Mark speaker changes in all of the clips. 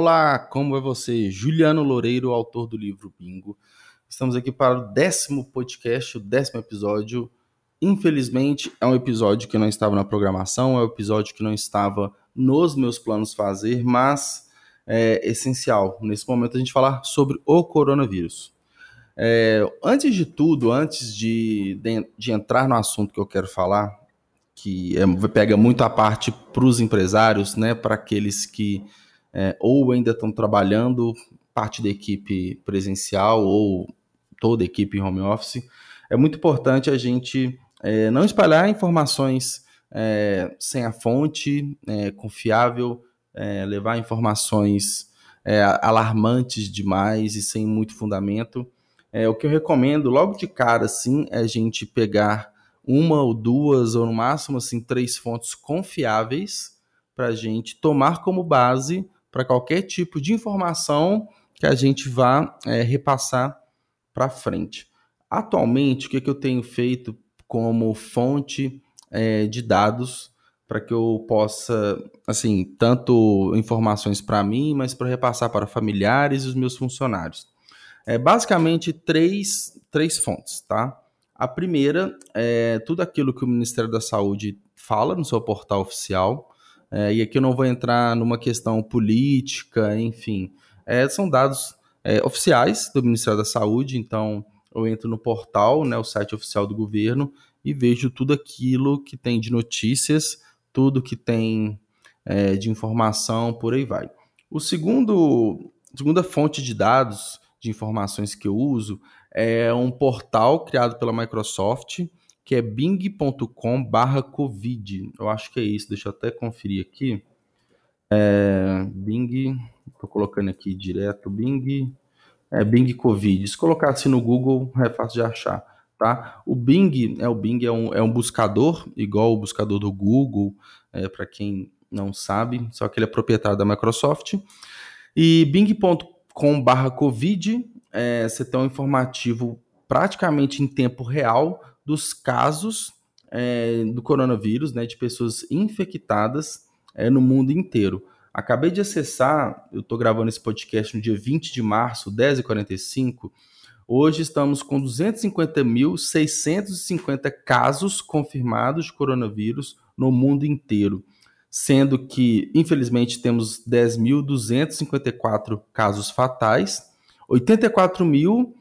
Speaker 1: Olá, como é você? Juliano Loureiro, autor do livro Bingo. Estamos aqui para o décimo podcast, o décimo episódio. Infelizmente, é um episódio que não estava na programação, é um episódio que não estava nos meus planos fazer, mas é essencial nesse momento a gente falar sobre o coronavírus. É, antes de tudo, antes de, de, de, entrar no assunto que eu quero falar, que é, pega muito a parte para os empresários, né, para aqueles que é, ou ainda estão trabalhando parte da equipe presencial ou toda a equipe home office, é muito importante a gente é, não espalhar informações é, sem a fonte é, confiável, é, levar informações é, alarmantes demais e sem muito fundamento. o que eu recomendo logo de cara, assim, é a gente pegar uma ou duas, ou no máximo assim, três fontes confiáveis para a gente tomar como base para qualquer tipo de informação que a gente vá é, repassar para frente. Atualmente, o que, que eu tenho feito como fonte é, de dados para que eu possa, assim, tanto informações para mim, mas para repassar para familiares e os meus funcionários. É basicamente três, três fontes, tá? A primeira é tudo aquilo que o Ministério da Saúde fala no seu portal oficial. É, e aqui eu não vou entrar numa questão política, enfim. É, são dados é, oficiais do Ministério da Saúde, então eu entro no portal, né, o site oficial do governo, e vejo tudo aquilo que tem de notícias, tudo que tem é, de informação, por aí vai. O segundo, segunda fonte de dados, de informações que eu uso, é um portal criado pela Microsoft, que é bing.com barra covid. Eu acho que é isso, deixa eu até conferir aqui. É, Bing, estou colocando aqui direto, Bing, é Bing Covid. Se assim no Google, é fácil de achar, tá? O Bing, é o Bing é um, é um buscador, igual o buscador do Google, é, para quem não sabe, só que ele é proprietário da Microsoft. E bing.com barra Covid, é, você tem um informativo praticamente em tempo real dos casos é, do coronavírus, né, de pessoas infectadas é, no mundo inteiro. Acabei de acessar, eu estou gravando esse podcast no dia 20 de março, 10h45. Hoje estamos com 250.650 casos confirmados de coronavírus no mundo inteiro, sendo que, infelizmente, temos 10.254 casos fatais, 84 mil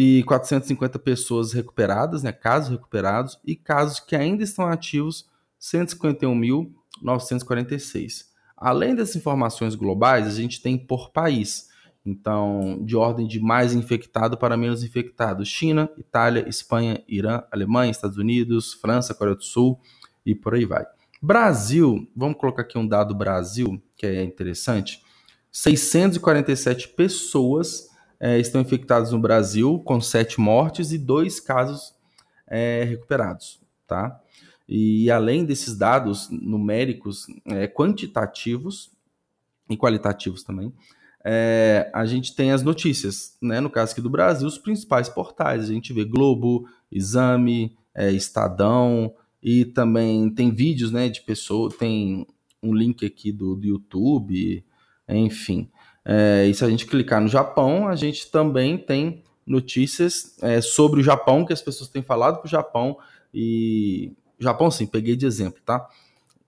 Speaker 1: e 450 pessoas recuperadas, né, casos recuperados, e casos que ainda estão ativos, 151.946. Além dessas informações globais, a gente tem por país. Então, de ordem de mais infectado para menos infectado: China, Itália, Espanha, Irã, Alemanha, Estados Unidos, França, Coreia do Sul e por aí vai. Brasil, vamos colocar aqui um dado Brasil, que é interessante. 647 pessoas é, estão infectados no Brasil, com sete mortes e dois casos é, recuperados, tá? E além desses dados numéricos é, quantitativos e qualitativos também, é, a gente tem as notícias, né? No caso aqui do Brasil, os principais portais. A gente vê Globo, Exame, é, Estadão e também tem vídeos, né? De pessoas, tem um link aqui do, do YouTube, enfim. É, e se a gente clicar no Japão, a gente também tem notícias é, sobre o Japão, que as pessoas têm falado para o Japão. E. Japão, sim, peguei de exemplo, tá?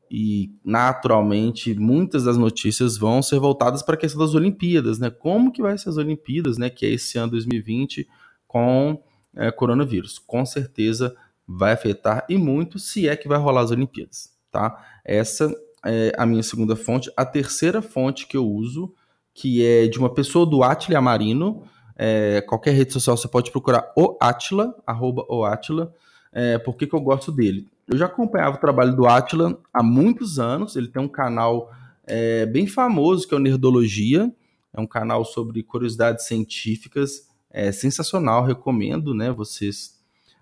Speaker 1: E naturalmente muitas das notícias vão ser voltadas para a questão das Olimpíadas, né? Como que vai ser as Olimpíadas, né? Que é esse ano 2020 com é, coronavírus. Com certeza vai afetar e muito se é que vai rolar as Olimpíadas, tá? Essa é a minha segunda fonte. A terceira fonte que eu uso que é de uma pessoa do Atila Marino. É, qualquer rede social você pode procurar o Atila, arroba o Atila. É, que eu gosto dele? Eu já acompanhava o trabalho do Atila há muitos anos. Ele tem um canal é, bem famoso que é o Nerdologia. É um canal sobre curiosidades científicas. É sensacional, recomendo, né, vocês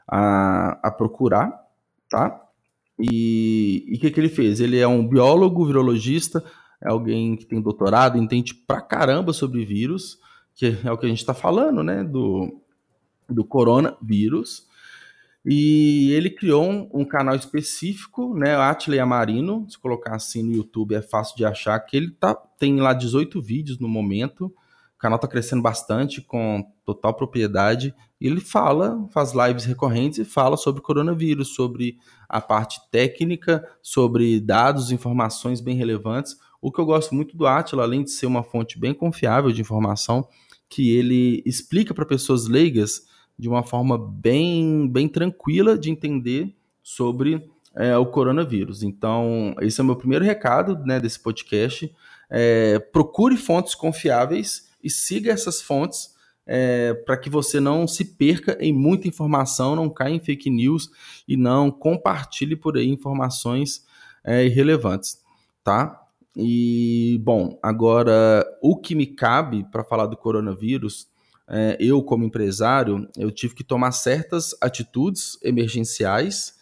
Speaker 1: a, a procurar, tá? E o que, que ele fez? Ele é um biólogo, virologista, é alguém que tem doutorado, entende pra caramba sobre vírus, que é o que a gente está falando, né? Do, do coronavírus. E ele criou um, um canal específico, né, Atley Amarino, se colocar assim no YouTube é fácil de achar, que ele tá, tem lá 18 vídeos no momento, o canal está crescendo bastante, com total propriedade, e ele fala, faz lives recorrentes e fala sobre coronavírus, sobre a parte técnica, sobre dados, informações bem relevantes. O que eu gosto muito do Atila, além de ser uma fonte bem confiável de informação, que ele explica para pessoas leigas de uma forma bem, bem tranquila de entender sobre é, o coronavírus. Então, esse é o meu primeiro recado né, desse podcast. É, procure fontes confiáveis e siga essas fontes é, para que você não se perca em muita informação, não caia em fake news e não compartilhe por aí informações é, irrelevantes, tá? E, bom, agora o que me cabe para falar do coronavírus é, eu como empresário, eu tive que tomar certas atitudes emergenciais.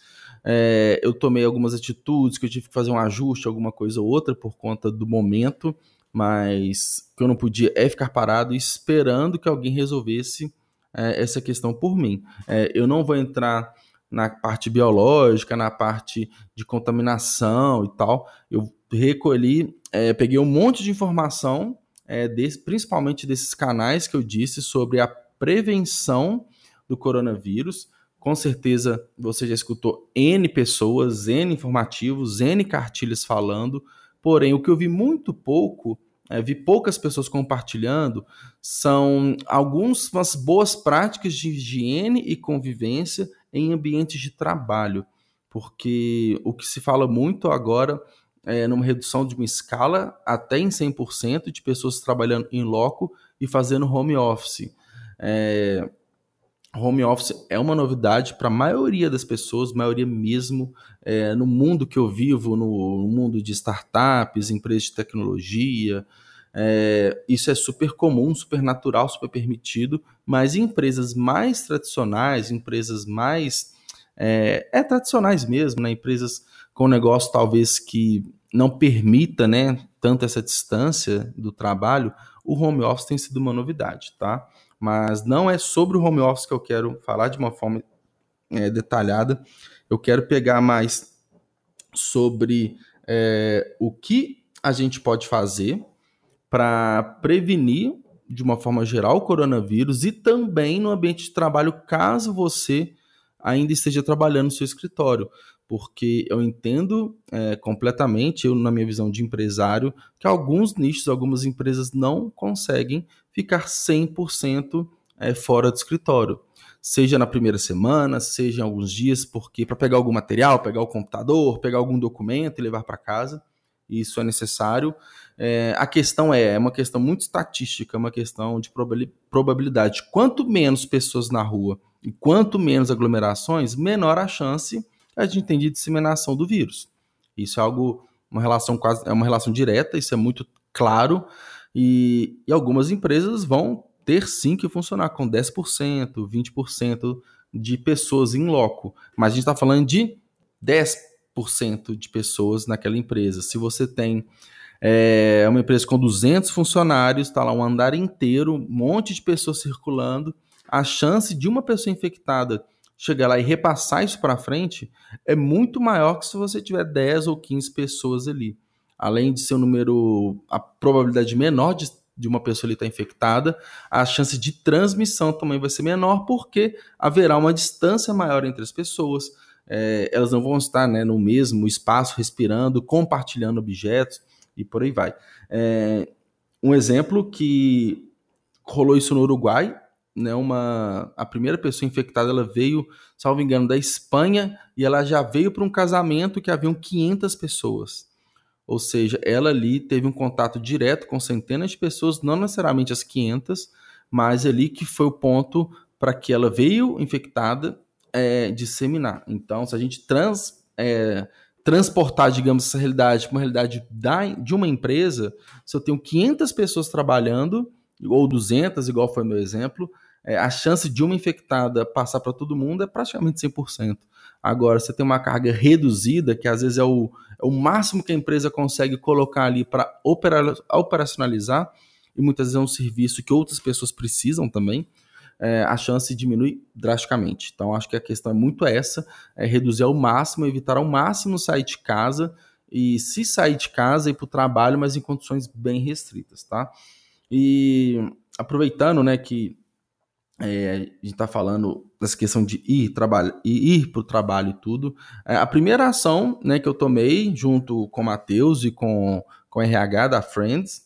Speaker 1: É, eu tomei algumas atitudes que eu tive que fazer um ajuste, alguma coisa ou outra por conta do momento, mas que eu não podia é ficar parado esperando que alguém resolvesse é, essa questão por mim. É, eu não vou entrar na parte biológica, na parte de contaminação e tal. Eu recolhi, é, peguei um monte de informação é, desse, principalmente desses canais que eu disse sobre a prevenção do coronavírus. Com certeza você já escutou N pessoas, N informativos, N cartilhas falando, porém o que eu vi muito pouco, é, vi poucas pessoas compartilhando, são algumas boas práticas de higiene e convivência em ambientes de trabalho, porque o que se fala muito agora é, numa redução de uma escala até em 100% de pessoas trabalhando em loco e fazendo home office. É, home office é uma novidade para a maioria das pessoas, maioria mesmo, é, no mundo que eu vivo, no, no, mundo de startups, empresas de tecnologia. É, isso é super comum, super natural, super permitido, mas em empresas mais tradicionais, empresas mais. É, é tradicionais mesmo, né? empresas com negócio talvez que não permita né, tanto essa distância do trabalho, o home office tem sido uma novidade, tá? Mas não é sobre o home office que eu quero falar de uma forma é, detalhada. Eu quero pegar mais sobre é, o que a gente pode fazer para prevenir de uma forma geral o coronavírus e também no ambiente de trabalho, caso você ainda esteja trabalhando no seu escritório porque eu entendo é, completamente, eu, na minha visão de empresário, que alguns nichos, algumas empresas não conseguem ficar 100% é, fora do escritório. Seja na primeira semana, seja em alguns dias, porque para pegar algum material, pegar o computador, pegar algum documento e levar para casa, isso é necessário. É, a questão é, é uma questão muito estatística, é uma questão de probabilidade. Quanto menos pessoas na rua e quanto menos aglomerações, menor a chance a gente tem de disseminação do vírus. Isso é algo, uma relação quase, é uma relação direta, isso é muito claro, e, e algumas empresas vão ter sim que funcionar com 10%, 20% de pessoas em loco, mas a gente está falando de 10% de pessoas naquela empresa. Se você tem é, uma empresa com 200 funcionários, está lá um andar inteiro, um monte de pessoas circulando, a chance de uma pessoa infectada chegar lá e repassar isso para frente é muito maior que se você tiver 10 ou 15 pessoas ali. Além de ser um número, a probabilidade menor de, de uma pessoa ali estar tá infectada, a chance de transmissão também vai ser menor, porque haverá uma distância maior entre as pessoas, é, elas não vão estar né, no mesmo espaço respirando, compartilhando objetos e por aí vai. É, um exemplo que rolou isso no Uruguai, né, uma a primeira pessoa infectada ela veio, salvo engano, da Espanha e ela já veio para um casamento que haviam 500 pessoas. Ou seja, ela ali teve um contato direto com centenas de pessoas, não necessariamente as 500, mas ali que foi o ponto para que ela veio infectada é, disseminar. Então, se a gente trans, é, transportar, digamos, essa realidade para uma realidade da, de uma empresa, se eu tenho 500 pessoas trabalhando, ou 200, igual foi meu exemplo, é, a chance de uma infectada passar para todo mundo é praticamente 100%. Agora, você tem uma carga reduzida, que às vezes é o, é o máximo que a empresa consegue colocar ali para operacionalizar, e muitas vezes é um serviço que outras pessoas precisam também. É, a chance diminui drasticamente. Então, acho que a questão é muito essa: é reduzir ao máximo, evitar ao máximo sair de casa e, se sair de casa, ir para o trabalho, mas em condições bem restritas, tá? E aproveitando, né, que é, a gente está falando dessa questão de ir trabalho e ir para o trabalho e tudo. É, a primeira ação né, que eu tomei junto com o Matheus e com, com o RH da Friends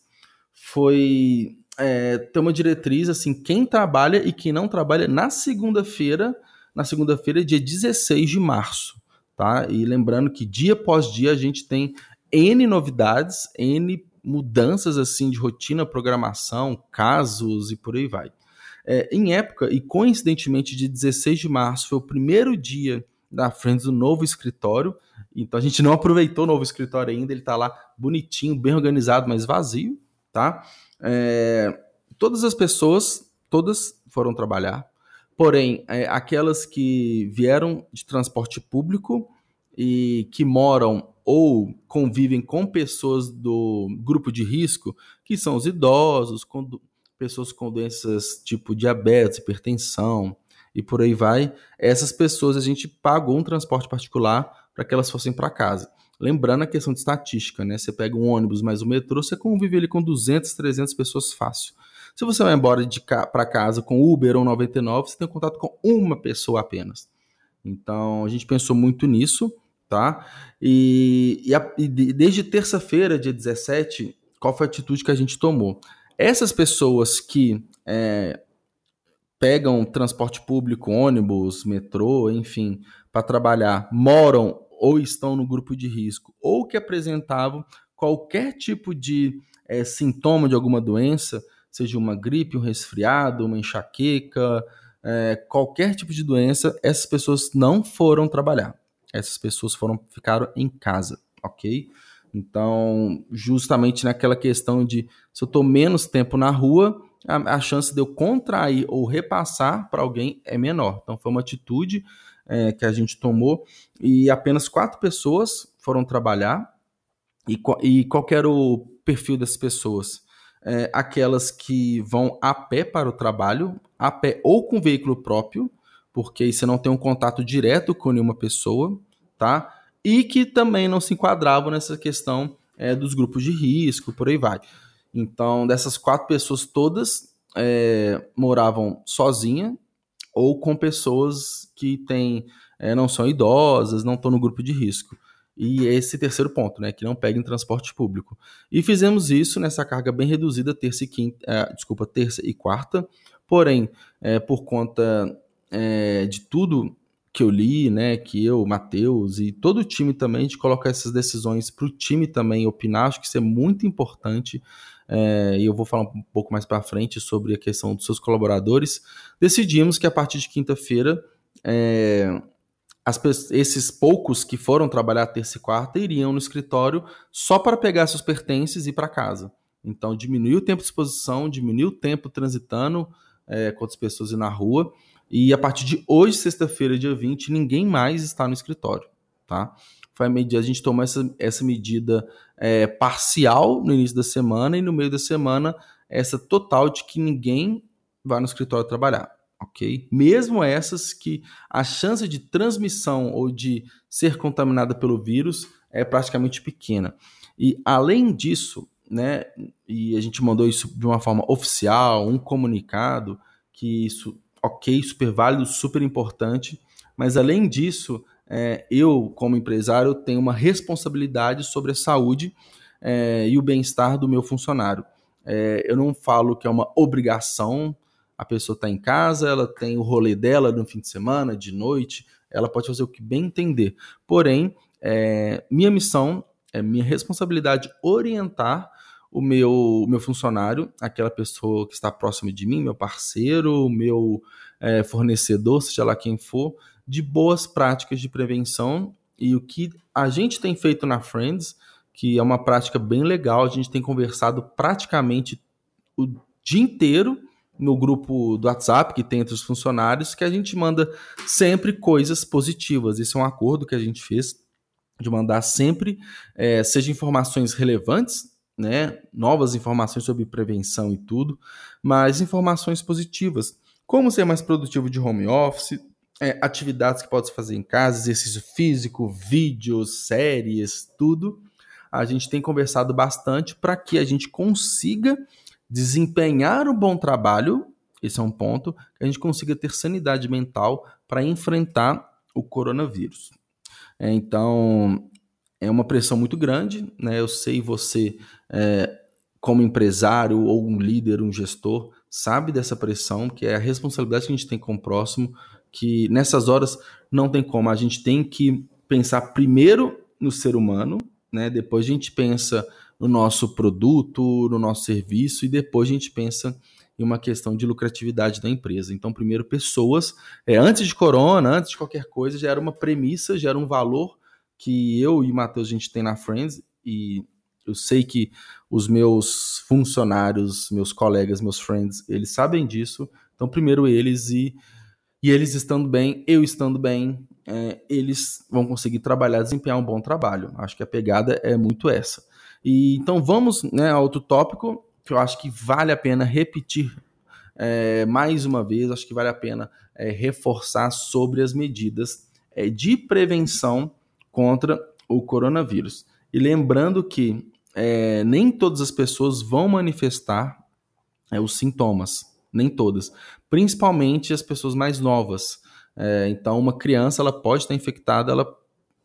Speaker 1: foi é, ter uma diretriz assim, quem trabalha e quem não trabalha na segunda-feira, na segunda-feira, dia 16 de março. Tá? E lembrando que dia após dia a gente tem N novidades, N mudanças assim de rotina, programação, casos e por aí vai. É, em época, e coincidentemente, de 16 de março foi o primeiro dia da frente do novo escritório. Então a gente não aproveitou o novo escritório ainda, ele está lá bonitinho, bem organizado, mas vazio, tá? É, todas as pessoas, todas foram trabalhar, porém, é, aquelas que vieram de transporte público e que moram ou convivem com pessoas do grupo de risco, que são os idosos, pessoas com doenças tipo diabetes, hipertensão e por aí vai, essas pessoas a gente pagou um transporte particular para que elas fossem para casa. Lembrando a questão de estatística, né? Você pega um ônibus mais um metrô, você convive ali com 200, 300 pessoas fácil. Se você vai embora de ca para casa com Uber ou 99, você tem contato com uma pessoa apenas. Então, a gente pensou muito nisso, tá? E, e, a, e desde terça-feira, dia 17, qual foi a atitude que a gente tomou? Essas pessoas que é, pegam transporte público, ônibus, metrô, enfim, para trabalhar, moram ou estão no grupo de risco, ou que apresentavam qualquer tipo de é, sintoma de alguma doença, seja uma gripe, um resfriado, uma enxaqueca, é, qualquer tipo de doença, essas pessoas não foram trabalhar. Essas pessoas foram ficaram em casa, ok? Então, justamente naquela questão de se eu estou menos tempo na rua, a, a, chance de eu contrair ou repassar para alguém é menor. Então, foi uma atitude é, que a gente tomou e apenas quatro pessoas foram trabalhar. E, e qual era o perfil dessas pessoas? É, aquelas que vão a pé para o trabalho, a pé ou com veículo próprio, porque aí você não tem um contato direto com nenhuma pessoa, tá? e que também não se enquadravam nessa questão é, dos grupos de risco, por aí vai. Então, dessas quatro pessoas todas é, moravam sozinha ou com pessoas que têm, é, não são idosas, não estão no grupo de risco. E esse terceiro ponto, né, que não peguem transporte público. E fizemos isso nessa carga bem reduzida, terça e quinta, é, desculpa, terça e quarta. Porém, é, por conta é, de tudo que eu li, né, que eu, Matheus e todo o time também, a gente coloca essas decisões para o time também opinar, acho que isso é muito importante, é, e eu vou falar um pouco mais para frente sobre a questão dos seus colaboradores. Decidimos que a partir de quinta-feira, é, esses poucos que foram trabalhar terça e quarta iriam no escritório só para pegar seus pertences e ir para casa. Então, diminuiu o tempo de exposição, diminuiu o tempo transitando é, com outras pessoas e na rua, e a partir de hoje, sexta-feira, dia 20, ninguém mais está no escritório, tá? Foi a, medida, a gente tomou essa, essa medida é, parcial no início da semana e no meio da semana essa total de que ninguém vai no escritório trabalhar, ok? Mesmo essas que a chance de transmissão ou de ser contaminada pelo vírus é praticamente pequena. E além disso, né, e a gente mandou isso de uma forma oficial, um comunicado, que isso ok, super válido, super importante, mas além disso, é, eu, como empresário, tenho uma responsabilidade sobre a saúde é, e o bem-estar do meu funcionário. É, eu não falo que é uma obrigação, a pessoa está em casa, ela tem o rolê dela no fim de semana, de noite, ela pode fazer o que bem entender. Porém, é, minha missão, é minha responsabilidade orientar o meu, o meu funcionário, aquela pessoa que está próxima de mim, meu parceiro, meu é, fornecedor, seja lá quem for, de boas práticas de prevenção. E o que a gente tem feito na Friends, que é uma prática bem legal, a gente tem conversado praticamente o dia inteiro no grupo do WhatsApp que tem entre os funcionários, que a gente manda sempre coisas positivas. Esse é um acordo que a gente fez de mandar sempre, é, seja informações relevantes né, novas informações sobre prevenção e tudo, mas informações positivas, como ser mais produtivo de home office, é, atividades que pode fazer em casa, exercício físico, vídeos, séries, tudo. A gente tem conversado bastante para que a gente consiga desempenhar um bom trabalho, esse é um ponto, que a gente consiga ter sanidade mental para enfrentar o coronavírus. É, então, é uma pressão muito grande, né? Eu sei você, é, como empresário ou um líder, um gestor, sabe dessa pressão, que é a responsabilidade que a gente tem com o próximo, que nessas horas não tem como, a gente tem que pensar primeiro no ser humano, né? Depois a gente pensa no nosso produto, no nosso serviço e depois a gente pensa em uma questão de lucratividade da empresa. Então, primeiro, pessoas. É, antes de corona, antes de qualquer coisa, já era uma premissa, já era um valor que eu e Matheus a gente tem na Friends e eu sei que os meus funcionários, meus colegas, meus friends, eles sabem disso. Então, primeiro eles e, e eles estando bem, eu estando bem, é, eles vão conseguir trabalhar, desempenhar um bom trabalho. Acho que a pegada é muito essa. E então vamos né, a outro tópico que eu acho que vale a pena repetir é, mais uma vez. Acho que vale a pena é, reforçar sobre as medidas é, de prevenção contra o coronavírus. E lembrando que é, nem todas as pessoas vão manifestar é, os sintomas, nem todas, principalmente as pessoas mais novas. É, então, uma criança ela pode estar infectada, ela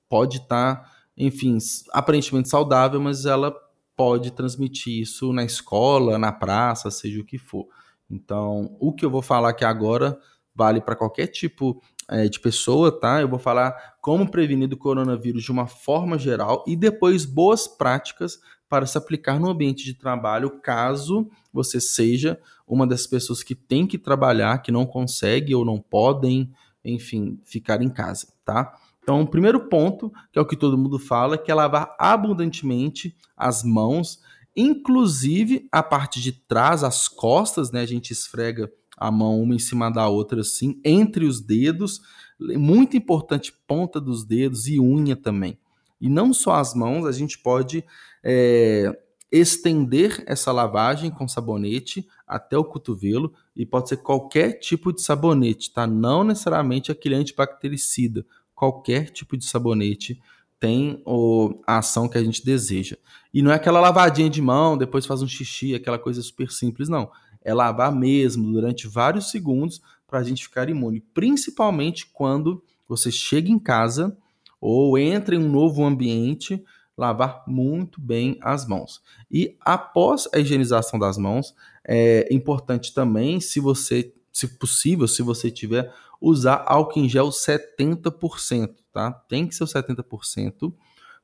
Speaker 1: pode estar, enfim, aparentemente saudável, mas ela pode transmitir isso na escola, na praça, seja o que for. Então, o que eu vou falar aqui agora vale para qualquer tipo é, de pessoa, tá? Eu vou falar como prevenir do coronavírus de uma forma geral e depois boas práticas para se aplicar no ambiente de trabalho, caso você seja uma das pessoas que tem que trabalhar, que não consegue ou não podem, enfim, ficar em casa, tá? Então, o primeiro ponto, que é o que todo mundo fala, que é lavar abundantemente as mãos, inclusive a parte de trás, as costas, né? A gente esfrega a mão uma em cima da outra assim, entre os dedos, muito importante ponta dos dedos e unha também. E não só as mãos, a gente pode é, estender essa lavagem com sabonete até o cotovelo e pode ser qualquer tipo de sabonete, tá? Não necessariamente aquele antibactericida, qualquer tipo de sabonete tem o, a ação que a gente deseja. E não é aquela lavadinha de mão, depois faz um xixi, aquela coisa super simples, não. É lavar mesmo durante vários segundos para a gente ficar imune, principalmente quando você chega em casa ou entra em um novo ambiente, lavar muito bem as mãos. E após a higienização das mãos, é importante também, se você, se possível, se você tiver, usar álcool em gel 70%, tá? Tem que ser o 70%,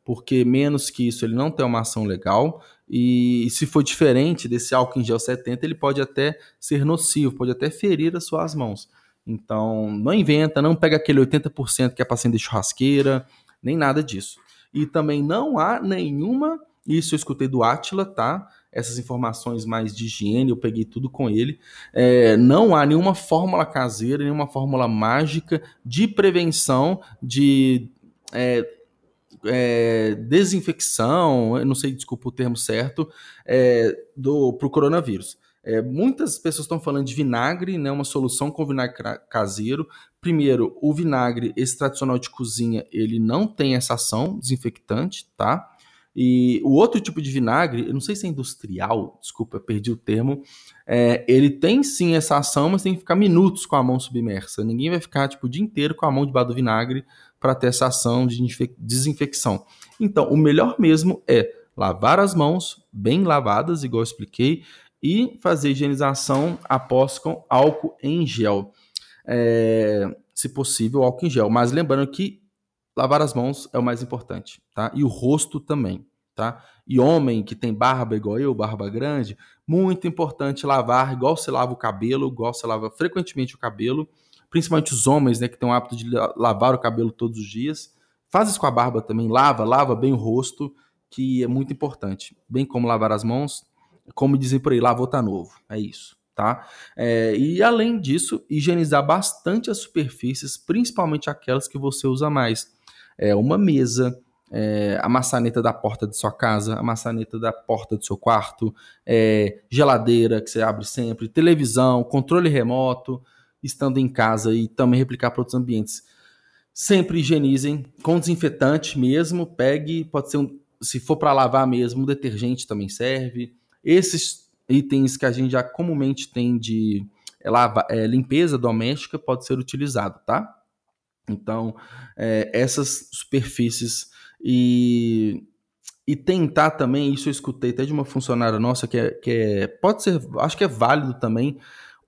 Speaker 1: porque menos que isso ele não tem uma ação legal. E se for diferente desse álcool em gel 70, ele pode até ser nocivo, pode até ferir as suas mãos. Então, não inventa, não pega aquele 80% que é para acender churrasqueira, nem nada disso. E também não há nenhuma, isso eu escutei do Atila, tá? Essas informações mais de higiene, eu peguei tudo com ele. É, não há nenhuma fórmula caseira, nenhuma fórmula mágica de prevenção de é, é, desinfecção, eu não sei, desculpa o termo certo, é, para o coronavírus. É, muitas pessoas estão falando de vinagre, né, uma solução com vinagre caseiro. Primeiro, o vinagre, esse tradicional de cozinha, ele não tem essa ação desinfectante, tá? E o outro tipo de vinagre, eu não sei se é industrial, desculpa, perdi o termo, é, ele tem sim essa ação, mas tem que ficar minutos com a mão submersa. Ninguém vai ficar tipo, o dia inteiro com a mão debaixo do vinagre para ter essa ação de desinfecção. Então, o melhor mesmo é lavar as mãos bem lavadas, igual eu expliquei, e fazer higienização após com álcool em gel. É, se possível, álcool em gel. Mas lembrando que lavar as mãos é o mais importante, tá? E o rosto também, tá? E homem que tem barba igual eu, barba grande, muito importante lavar igual você lava o cabelo, igual você lava frequentemente o cabelo, principalmente os homens, né, que tem o hábito de lavar o cabelo todos os dias. Faz isso com a barba também, lava, lava bem o rosto, que é muito importante. Bem como lavar as mãos, como dizem por aí, lavou tá novo. É isso, tá? É, e além disso, higienizar bastante as superfícies, principalmente aquelas que você usa mais. É, uma mesa, é, a maçaneta da porta de sua casa, a maçaneta da porta do seu quarto, é, geladeira que você abre sempre, televisão, controle remoto, estando em casa e também replicar para outros ambientes. Sempre higienizem com desinfetante mesmo, pegue, pode ser um, se for para lavar mesmo, um detergente também serve. Esses itens que a gente já comumente tem de é, lava, é, limpeza doméstica pode ser utilizado, tá? Então, é, essas superfícies e, e tentar também, isso eu escutei até de uma funcionária nossa que, é, que é, pode ser, acho que é válido também,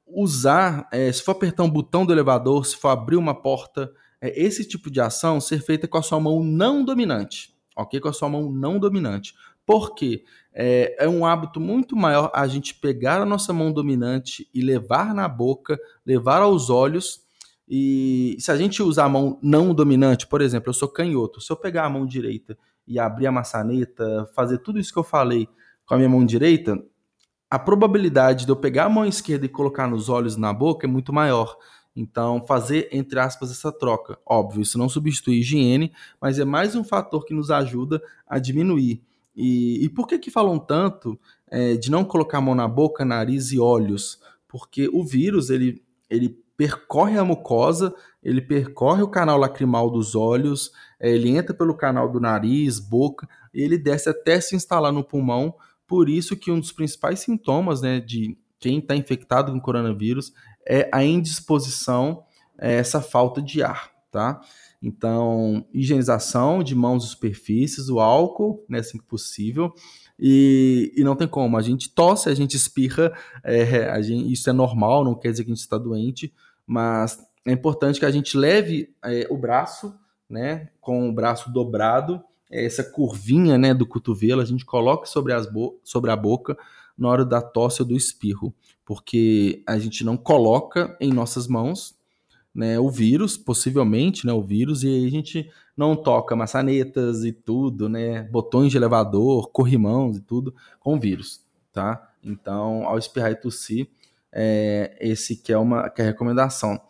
Speaker 1: usar, é, se for apertar um botão do elevador, se for abrir uma porta, é, esse tipo de ação ser feita com a sua mão não dominante, ok? Com a sua mão não dominante. Por quê? É, é, um hábito muito maior a gente pegar a nossa mão dominante e levar na boca, levar aos olhos e se a gente usar a mão não dominante, por exemplo, eu sou canhoto, se eu pegar a mão direita e abrir a maçaneta, fazer tudo isso que eu falei com a minha mão direita, a probabilidade de eu pegar a mão esquerda e colocar nos olhos e na boca é muito maior. Então, fazer, entre aspas, essa troca. Óbvio, isso não substitui higiene, mas é mais um fator que nos ajuda a diminuir. E, e por que que falam tanto é, de não colocar a mão na boca, nariz e olhos? Porque o vírus, ele, ele percorre a mucosa, ele percorre o canal lacrimal dos olhos, é, ele entra pelo canal do nariz, boca, e ele desce até se instalar no pulmão. Por isso que um dos principais sintomas né, de quem está infectado com coronavírus é a indisposição, é essa falta de ar, tá? Então, higienização de mãos e superfícies, o álcool, né, assim que possível, e, e não tem como. A gente tosse, a gente espirra, é, a gente, isso é normal, não quer dizer que a gente está doente, mas é importante que a gente leve é, o braço, né, com o braço dobrado, é, essa curvinha, né, do cotovelo, a gente coloca sobre, as sobre a boca na hora da tosse ou do espirro, porque a gente não coloca em nossas mãos, né, o vírus, possivelmente, né, o vírus, e aí a gente não toca maçanetas e tudo, né, botões de elevador, corrimãos e tudo com vírus, tá? Então, ao espirrar e tossir, é, esse que é uma que é a recomendação.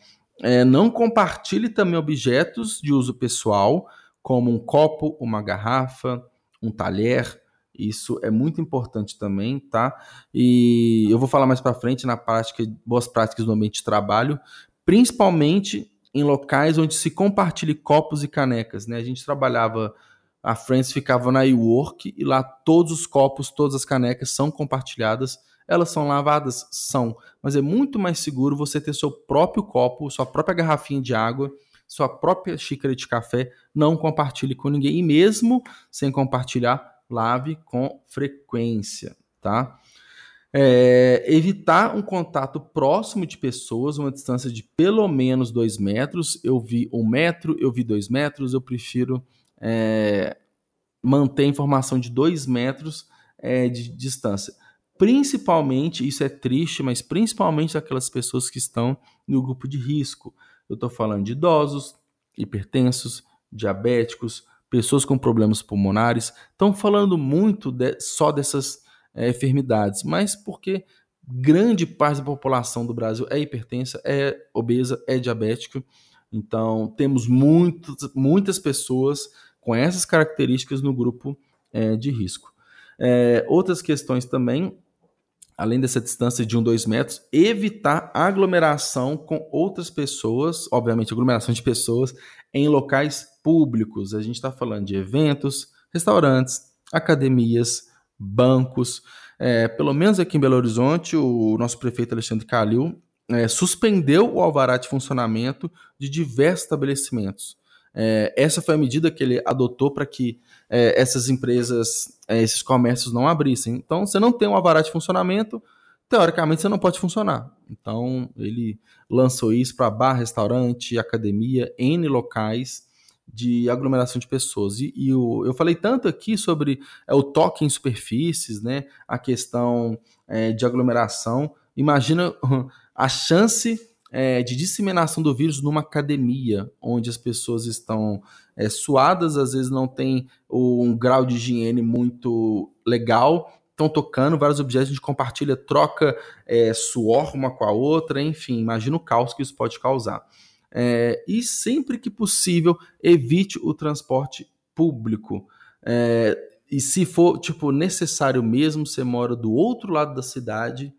Speaker 1: É, não compartilhe também objetos de uso pessoal, como um copo, uma garrafa, um talher. Isso é muito importante também, tá? E eu vou falar mais para frente na prática, boas práticas do ambiente de trabalho, principalmente em locais onde se compartilhe copos e canecas. Né? A gente trabalhava, a Friends ficava na e-work e lá todos os copos, todas as canecas são compartilhadas. Elas são lavadas? São, mas é muito mais seguro você ter seu próprio copo, sua própria garrafinha de água, sua própria xícara de café. Não compartilhe com ninguém e mesmo sem compartilhar, lave com frequência, tá? É, evitar um contato próximo de pessoas, uma distância de pelo menos dois metros. Eu vi um metro, eu vi dois metros, eu prefiro é, manter a informação de dois metros é, de distância. Principalmente, isso é triste, mas principalmente aquelas pessoas que estão no grupo de risco. Eu estou falando de idosos, hipertensos, diabéticos, pessoas com problemas pulmonares. Estão falando muito de, só dessas é, enfermidades, mas porque grande parte da população do Brasil é hipertensa, é obesa, é diabética. Então, temos muitas, muitas pessoas com essas características no grupo é, de risco. É, outras questões também, além dessa distância de 1, 2 metros, evitar aglomeração com outras pessoas, obviamente aglomeração de pessoas, em locais públicos. A gente está falando de eventos, restaurantes, academias, bancos. É, pelo menos aqui em Belo Horizonte, o nosso prefeito Alexandre Calil é, suspendeu o alvará de funcionamento de diversos estabelecimentos. É, essa foi a medida que ele adotou para que é, essas empresas, é, esses comércios não abrissem. Então, você não tem um alvará de funcionamento, teoricamente você não pode funcionar. Então, ele lançou isso para bar, restaurante, academia, N locais de aglomeração de pessoas. E, e o, eu falei tanto aqui sobre é, o toque em superfícies, né, a questão é, de aglomeração. Imagina a chance é, de disseminação do vírus numa academia, onde as pessoas estão é, suadas, às vezes não tem um grau de higiene muito legal, estão tocando vários objetos, a gente compartilha, troca é, suor uma com a outra, enfim, imagina o caos que isso pode causar. É, e sempre que possível, evite o transporte público. É, e se for tipo necessário mesmo, você mora do outro lado da cidade,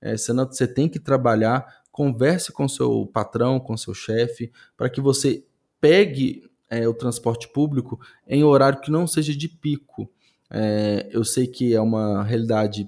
Speaker 1: é, você, não, você tem que trabalhar, converse com seu patrão, com seu chefe, para que você pegue é, o transporte público em horário que não seja de pico. É, eu sei que é uma realidade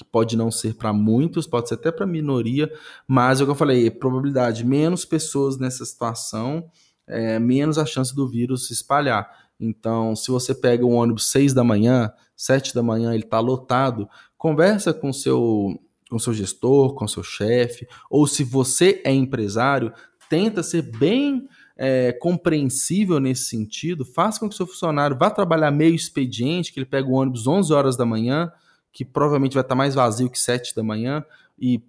Speaker 1: que pode não ser para muitos, pode ser até para minoria, mas é o que eu falei, probabilidade menos pessoas nessa situação, é, menos a chance do vírus se espalhar. Então, se você pega um ônibus 6 da manhã, 7 da manhã, ele está lotado, conversa com seu com seu gestor, com seu chefe, ou se você é empresário, tenta ser bem é, compreensível nesse sentido, faça com que seu funcionário vá trabalhar meio expediente, que ele pega o ônibus 11 horas da manhã, que provavelmente vai estar mais vazio que 7 da manhã, e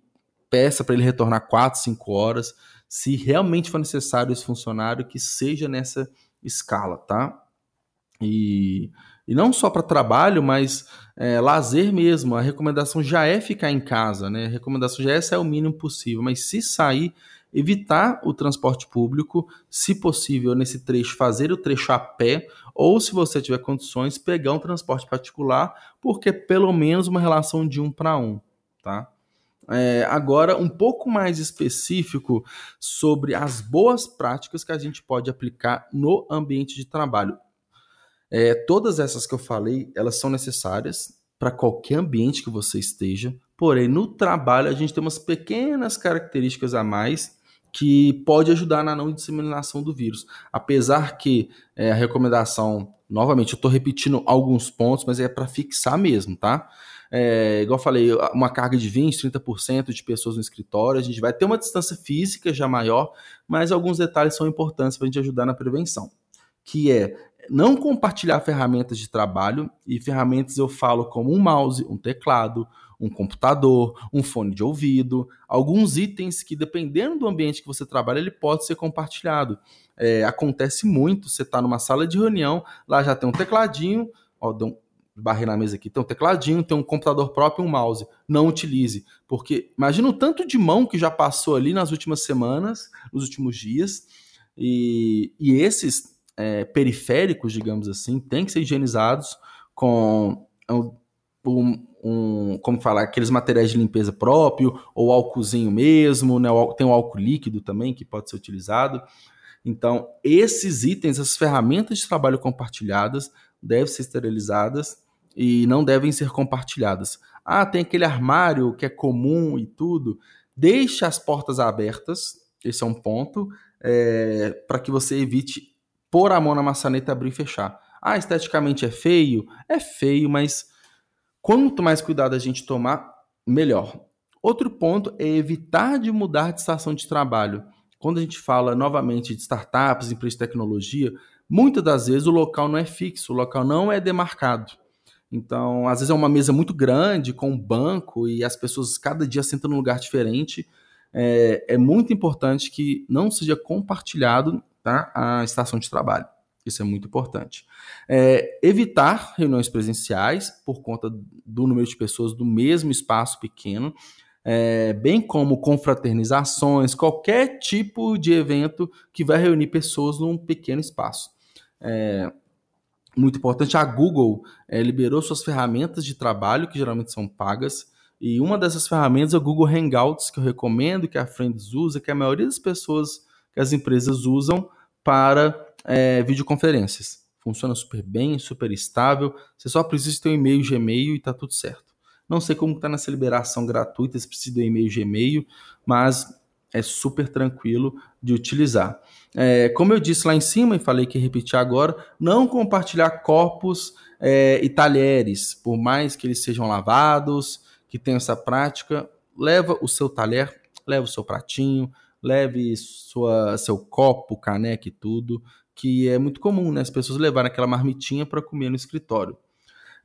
Speaker 1: peça para ele retornar 4, 5 horas. Se realmente for necessário esse funcionário, que seja nessa escala, tá? E, e não só para trabalho, mas é, lazer mesmo. A recomendação já é ficar em casa, né? A recomendação já é sair o mínimo possível, mas se sair, evitar o transporte público, se possível, nesse trecho, fazer o trecho a pé, ou se você tiver condições, pegar um transporte particular, porque é pelo menos uma relação de um para um, tá? É, agora, um pouco mais específico sobre as boas práticas que a gente pode aplicar no ambiente de trabalho. É, todas essas que eu falei, elas são necessárias para qualquer ambiente que você esteja, porém, no trabalho a gente tem umas pequenas características a mais que pode ajudar na não disseminação do vírus. Apesar que é, a recomendação, novamente, eu estou repetindo alguns pontos, mas é para fixar mesmo, tá? É, igual eu falei, uma carga de 20%, 30% de pessoas no escritório, a gente vai ter uma distância física já maior, mas alguns detalhes são importantes para a gente ajudar na prevenção, que é não compartilhar ferramentas de trabalho, e ferramentas eu falo como um mouse, um teclado, um computador, um fone de ouvido, alguns itens que, dependendo do ambiente que você trabalha, ele pode ser compartilhado. É, acontece muito, você está numa sala de reunião, lá já tem um tecladinho, ó, deu um barrei na mesa aqui, tem um tecladinho, tem um computador próprio e um mouse. Não utilize, porque imagina o tanto de mão que já passou ali nas últimas semanas, nos últimos dias, e, e esses é, periféricos, digamos assim, têm que ser higienizados com um, um, como falar, aqueles materiais de limpeza próprio, ou álcoolzinho mesmo, né? tem o álcool líquido também que pode ser utilizado. Então, esses itens, essas ferramentas de trabalho compartilhadas, devem ser esterilizadas e não devem ser compartilhadas. Ah, tem aquele armário que é comum e tudo. Deixe as portas abertas, esse é um ponto, é, para que você evite pôr a mão na maçaneta, abrir e fechar. Ah, esteticamente é feio? É feio, mas Quanto mais cuidado a gente tomar, melhor. Outro ponto é evitar de mudar de estação de trabalho. Quando a gente fala novamente de startups, empresas de tecnologia, muitas das vezes o local não é fixo, o local não é demarcado. Então, às vezes é uma mesa muito grande, com um banco, e as pessoas cada dia sentam num lugar diferente. É, é muito importante que não seja compartilhado tá, a estação de trabalho. Isso é muito importante. É, evitar reuniões presenciais por conta do número de pessoas do mesmo espaço pequeno, é, bem como confraternizações, qualquer tipo de evento que vai reunir pessoas num pequeno espaço. É, muito importante, a Google é, liberou suas ferramentas de trabalho, que geralmente são pagas, e uma dessas ferramentas é o Google Hangouts, que eu recomendo, que a Friends usa, que a maioria das pessoas, que as empresas usam para é, videoconferências. Funciona super bem, super estável. Você só precisa ter um e-mail Gmail e está tudo certo. Não sei como está nessa liberação gratuita, se precisa de um e-mail Gmail, mas é super tranquilo de utilizar. É, como eu disse lá em cima e falei que repetir agora, não compartilhar copos é, e talheres, por mais que eles sejam lavados, que tenham essa prática, leva o seu talher, leva o seu pratinho, leve sua, seu copo, caneca e tudo que é muito comum, né? As pessoas levarem aquela marmitinha para comer no escritório.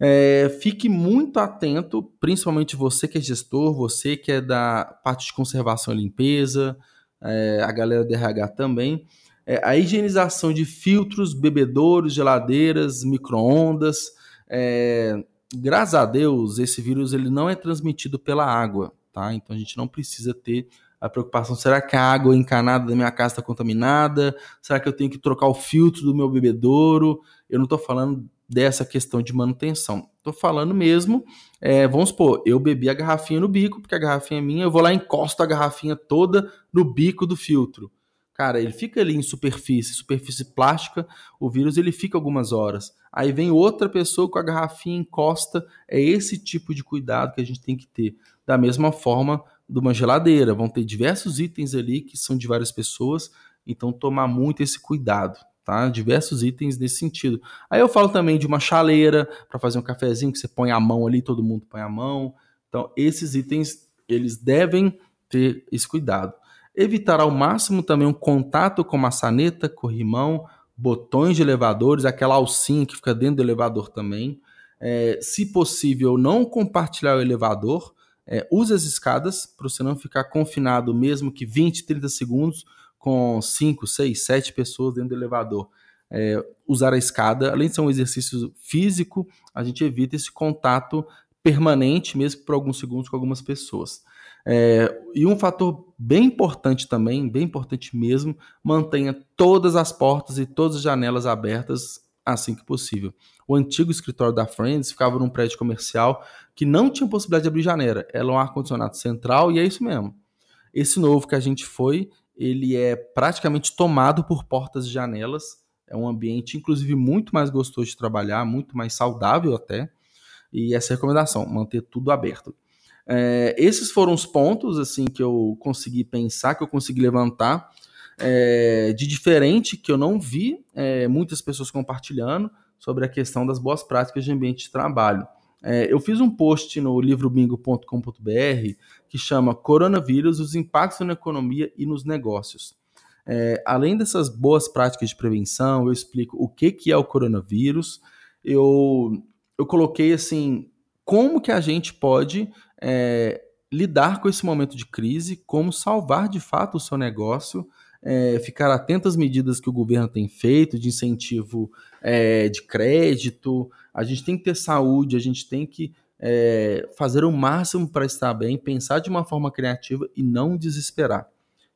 Speaker 1: É, fique muito atento, principalmente você que é gestor, você que é da parte de conservação e limpeza, é, a galera do RH também. É, a higienização de filtros, bebedouros, geladeiras, micro-ondas. É, graças a Deus, esse vírus ele não é transmitido pela água, tá? Então a gente não precisa ter a preocupação: será que a água encanada da minha casa está contaminada? Será que eu tenho que trocar o filtro do meu bebedouro? Eu não estou falando dessa questão de manutenção. Estou falando mesmo, é, vamos supor, eu bebi a garrafinha no bico, porque a garrafinha é minha, eu vou lá e encosto a garrafinha toda no bico do filtro. Cara, ele fica ali em superfície, superfície plástica, o vírus ele fica algumas horas. Aí vem outra pessoa com a garrafinha encosta, é esse tipo de cuidado que a gente tem que ter. Da mesma forma de uma geladeira, vão ter diversos itens ali que são de várias pessoas, então tomar muito esse cuidado tá? Diversos itens nesse sentido. Aí eu falo também de uma chaleira para fazer um cafezinho que você põe a mão ali, todo mundo põe a mão. Então, esses itens eles devem ter esse cuidado. Evitar ao máximo também um contato com maçaneta, corrimão, botões de elevadores, aquela alcinha que fica dentro do elevador também. É, se possível, não compartilhar o elevador. É, use as escadas para você não ficar confinado, mesmo que 20, 30 segundos, com 5, 6, 7 pessoas dentro do elevador. É, usar a escada, além de ser um exercício físico, a gente evita esse contato permanente, mesmo por alguns segundos, com algumas pessoas. É, e um fator bem importante também, bem importante mesmo, mantenha todas as portas e todas as janelas abertas assim que possível. O antigo escritório da Friends ficava num prédio comercial que não tinha possibilidade de abrir janela. Era um ar-condicionado central e é isso mesmo. Esse novo que a gente foi, ele é praticamente tomado por portas e janelas. É um ambiente, inclusive, muito mais gostoso de trabalhar, muito mais saudável até. E essa é a recomendação, manter tudo aberto. É, esses foram os pontos assim que eu consegui pensar, que eu consegui levantar é, de diferente que eu não vi é, muitas pessoas compartilhando sobre a questão das boas práticas de ambiente de trabalho. É, eu fiz um post no livrobingo.com.br que chama Coronavírus, os impactos na economia e nos negócios. É, além dessas boas práticas de prevenção, eu explico o que, que é o coronavírus. Eu, eu coloquei assim como que a gente pode é, lidar com esse momento de crise, como salvar de fato o seu negócio, é, ficar atento às medidas que o governo tem feito de incentivo é, de crédito, a gente tem que ter saúde, a gente tem que é, fazer o máximo para estar bem, pensar de uma forma criativa e não desesperar.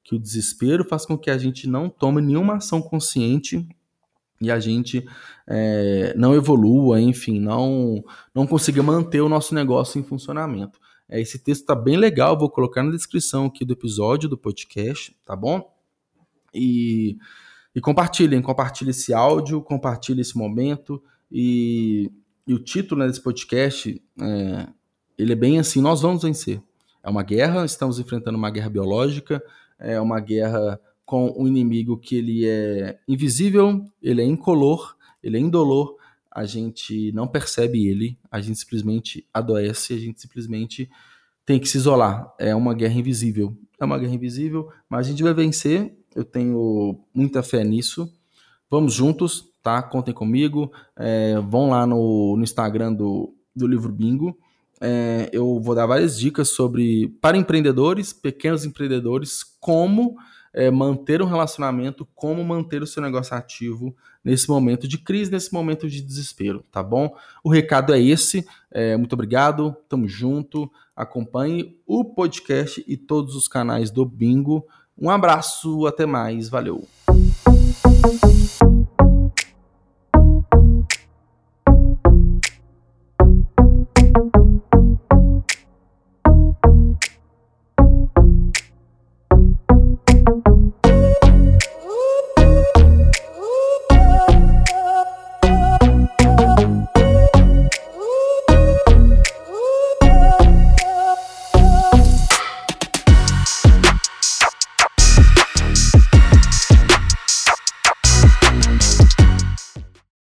Speaker 1: Que o desespero faz com que a gente não tome nenhuma ação consciente e a gente é, não evolua, enfim, não, não consiga manter o nosso negócio em funcionamento. É, esse texto está bem legal, vou colocar na descrição aqui do episódio do podcast, tá bom? E, e compartilhem, compartilhem esse áudio, compartilhem esse momento. E, e o título né, desse podcast, é, ele é bem assim, nós vamos vencer. É uma guerra, estamos enfrentando uma guerra biológica, é uma guerra com um inimigo que ele é invisível, ele é incolor, ele é indolor, a gente não percebe ele, a gente simplesmente adoece, a gente simplesmente tem que se isolar. É uma guerra invisível. É uma guerra invisível, mas a gente vai vencer. Eu tenho muita fé nisso. Vamos juntos, tá? Contem comigo. É, vão lá no, no, Instagram do, do Livro Bingo. É, eu vou dar várias dicas sobre, para empreendedores, pequenos empreendedores, como é, manter um relacionamento, como manter o seu negócio ativo nesse momento de crise, nesse momento de desespero, tá bom? O recado é esse. É, muito obrigado, tamo junto. Acompanhe o podcast e todos os canais do Bingo. Um abraço, até mais, valeu.